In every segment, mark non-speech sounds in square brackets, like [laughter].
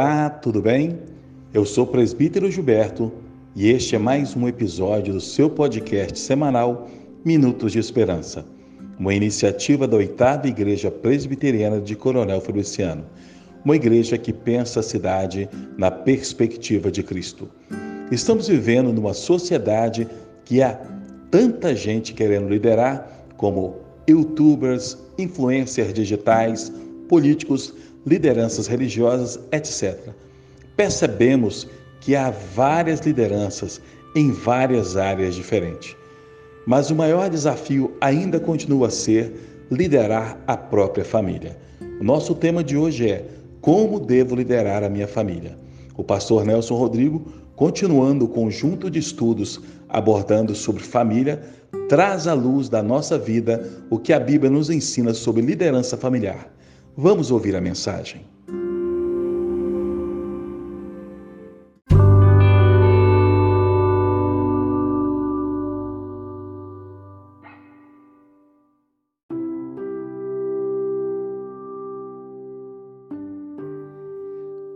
Olá, tudo bem? Eu sou o presbítero Gilberto e este é mais um episódio do seu podcast semanal Minutos de Esperança, uma iniciativa da oitava Igreja Presbiteriana de Coronel Feliciano, uma igreja que pensa a cidade na perspectiva de Cristo. Estamos vivendo numa sociedade que há tanta gente querendo liderar, como youtubers, influencers digitais, políticos, lideranças religiosas, etc. Percebemos que há várias lideranças em várias áreas diferentes. Mas o maior desafio ainda continua a ser liderar a própria família. Nosso tema de hoje é Como devo liderar a minha família? O pastor Nelson Rodrigo, continuando o conjunto de estudos abordando sobre família, traz à luz da nossa vida o que a Bíblia nos ensina sobre liderança familiar. Vamos ouvir a mensagem.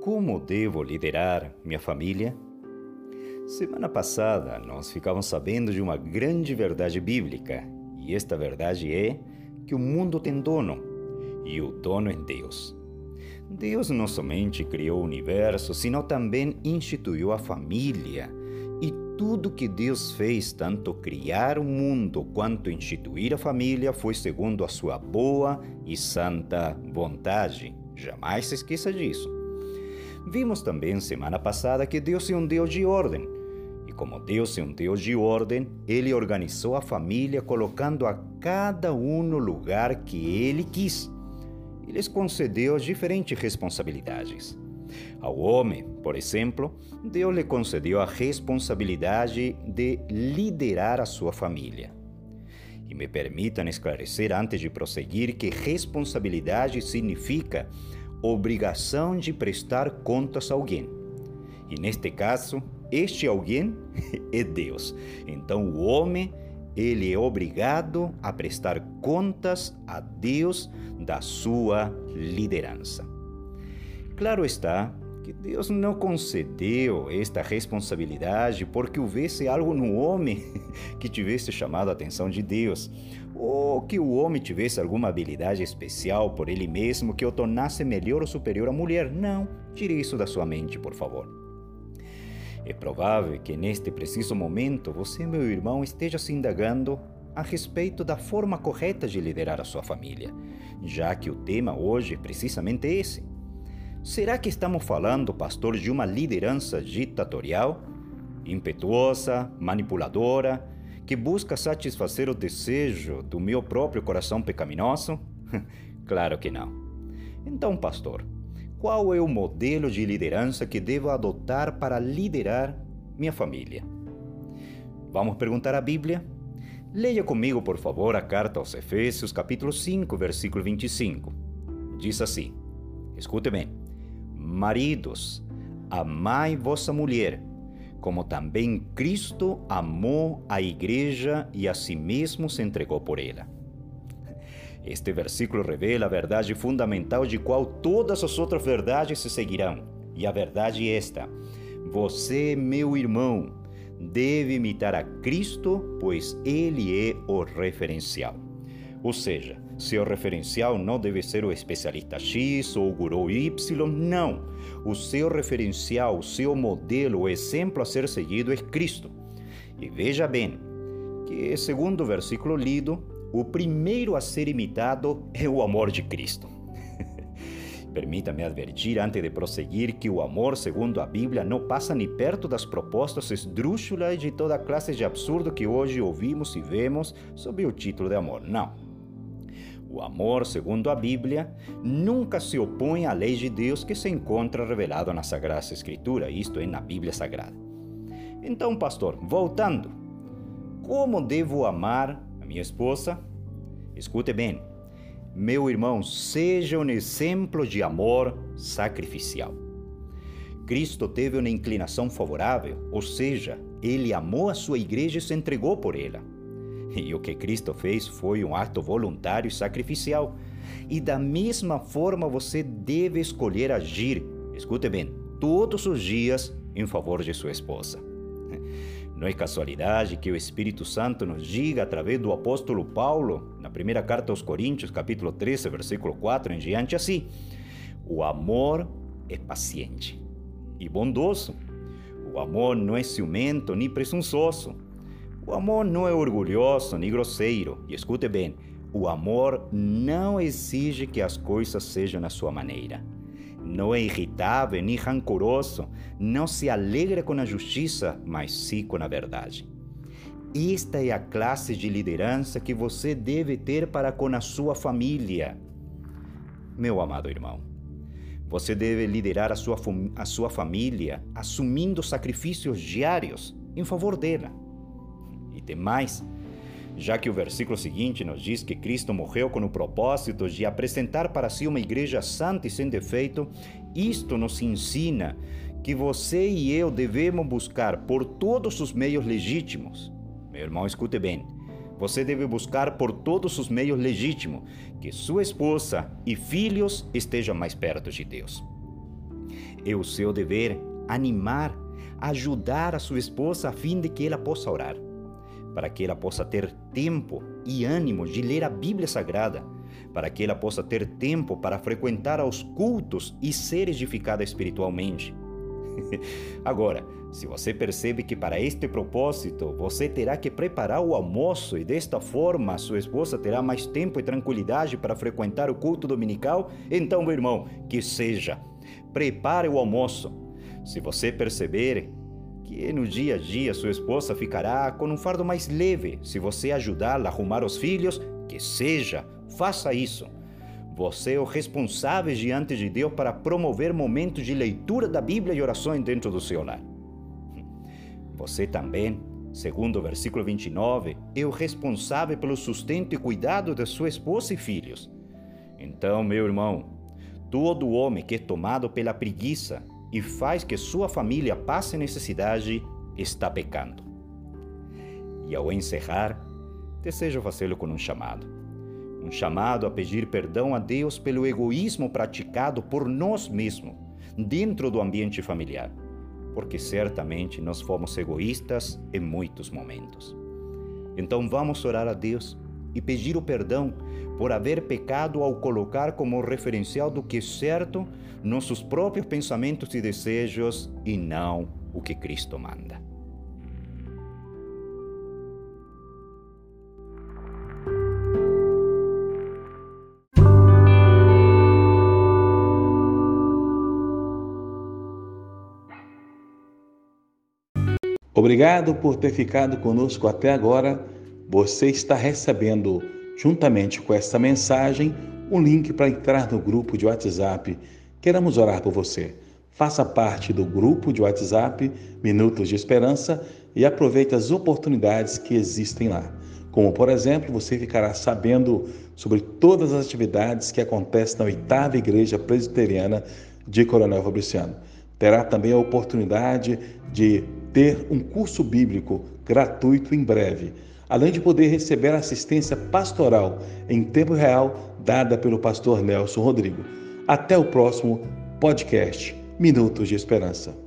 Como devo liderar minha família? Semana passada nós ficávamos sabendo de uma grande verdade bíblica, e esta verdade é que o mundo tem dono e o dono é Deus. Deus não somente criou o universo, sino também instituiu a família. E tudo que Deus fez, tanto criar o mundo quanto instituir a família, foi segundo a sua boa e santa vontade. Jamais se esqueça disso. Vimos também semana passada que Deus é um Deus de ordem. E como Deus é um Deus de ordem, ele organizou a família colocando a cada um no lugar que ele quis lhes concedeu diferentes responsabilidades. Ao homem, por exemplo, Deus lhe concedeu a responsabilidade de liderar a sua família. E me permitam esclarecer antes de prosseguir que responsabilidade significa obrigação de prestar contas a alguém. E neste caso, este alguém [laughs] é Deus. Então o homem ele é obrigado a prestar contas a Deus da sua liderança. Claro está que Deus não concedeu esta responsabilidade porque houvesse algo no homem [laughs] que tivesse chamado a atenção de Deus, ou que o homem tivesse alguma habilidade especial por ele mesmo que o tornasse melhor ou superior à mulher. Não, tire isso da sua mente, por favor. É provável que neste preciso momento você, meu irmão, esteja se indagando a respeito da forma correta de liderar a sua família, já que o tema hoje é precisamente esse. Será que estamos falando, pastor, de uma liderança ditatorial, impetuosa, manipuladora, que busca satisfazer o desejo do meu próprio coração pecaminoso? [laughs] claro que não. Então, pastor, qual é o modelo de liderança que devo adotar para liderar minha família? Vamos perguntar à Bíblia? Leia comigo, por favor, a carta aos Efésios, capítulo 5, versículo 25. Diz assim: Escute bem. Maridos, amai vossa mulher, como também Cristo amou a igreja e a si mesmo se entregou por ela este versículo revela a verdade fundamental de qual todas as outras verdades se seguirão. E a verdade é esta: você, meu irmão, deve imitar a Cristo, pois ele é o referencial. Ou seja, seu referencial não deve ser o especialista X ou o guru Y, não. O seu referencial, o seu modelo, o exemplo a ser seguido é Cristo. E veja bem que, segundo o versículo lido, o primeiro a ser imitado é o amor de Cristo. [laughs] Permita-me advertir, antes de prosseguir, que o amor, segundo a Bíblia, não passa nem perto das propostas esdrúxulas de toda classe de absurdo que hoje ouvimos e vemos sob o título de amor. Não. O amor, segundo a Bíblia, nunca se opõe à lei de Deus que se encontra revelado na Sagrada Escritura, isto é, na Bíblia Sagrada. Então, pastor, voltando, como devo amar minha esposa, escute bem, meu irmão, seja um exemplo de amor sacrificial. Cristo teve uma inclinação favorável, ou seja, ele amou a sua igreja e se entregou por ela. E o que Cristo fez foi um ato voluntário e sacrificial. E da mesma forma você deve escolher agir escute bem, todos os dias em favor de sua esposa. Não é casualidade que o Espírito Santo nos diga através do apóstolo Paulo, na primeira carta aos Coríntios, capítulo 13, versículo 4 em diante, assim: O amor é paciente e bondoso. O amor não é ciumento nem presunçoso. O amor não é orgulhoso nem grosseiro. E escute bem: o amor não exige que as coisas sejam na sua maneira não é irritável nem rancoroso, não se alegra com a justiça, mas sim com a verdade. Esta é a classe de liderança que você deve ter para com a sua família. Meu amado irmão, você deve liderar a sua, a sua família assumindo sacrifícios diários em favor dela. E tem mais, já que o versículo seguinte nos diz que Cristo morreu com o propósito de apresentar para si uma igreja santa e sem defeito, isto nos ensina que você e eu devemos buscar por todos os meios legítimos. Meu irmão, escute bem. Você deve buscar por todos os meios legítimos que sua esposa e filhos estejam mais perto de Deus. É o seu dever animar, ajudar a sua esposa a fim de que ela possa orar para que ela possa ter tempo e ânimo de ler a Bíblia Sagrada, para que ela possa ter tempo para frequentar aos cultos e ser edificada espiritualmente. [laughs] Agora, se você percebe que para este propósito você terá que preparar o almoço e desta forma sua esposa terá mais tempo e tranquilidade para frequentar o culto dominical, então, meu irmão, que seja. Prepare o almoço. Se você perceber que no dia a dia sua esposa ficará com um fardo mais leve se você ajudá-la a arrumar os filhos, que seja, faça isso. Você é o responsável diante de Deus para promover momentos de leitura da Bíblia e orações dentro do seu lar. Você também, segundo o versículo 29, é o responsável pelo sustento e cuidado de sua esposa e filhos. Então, meu irmão, todo homem que é tomado pela preguiça e faz que sua família passe necessidade, está pecando. E ao encerrar, desejo fazê-lo com um chamado. Um chamado a pedir perdão a Deus pelo egoísmo praticado por nós mesmos dentro do ambiente familiar, porque certamente nós fomos egoístas em muitos momentos. Então vamos orar a Deus e pedir o perdão por haver pecado ao colocar como referencial do que é certo nossos próprios pensamentos e desejos e não o que Cristo manda. Obrigado por ter ficado conosco até agora. Você está recebendo, juntamente com esta mensagem, um link para entrar no grupo de WhatsApp. Queremos orar por você. Faça parte do grupo de WhatsApp Minutos de Esperança e aproveite as oportunidades que existem lá. Como, por exemplo, você ficará sabendo sobre todas as atividades que acontecem na oitava Igreja Presbiteriana de Coronel Fabriciano. Terá também a oportunidade de ter um curso bíblico gratuito em breve além de poder receber assistência pastoral em tempo real dada pelo pastor Nelson Rodrigo. Até o próximo podcast Minutos de Esperança.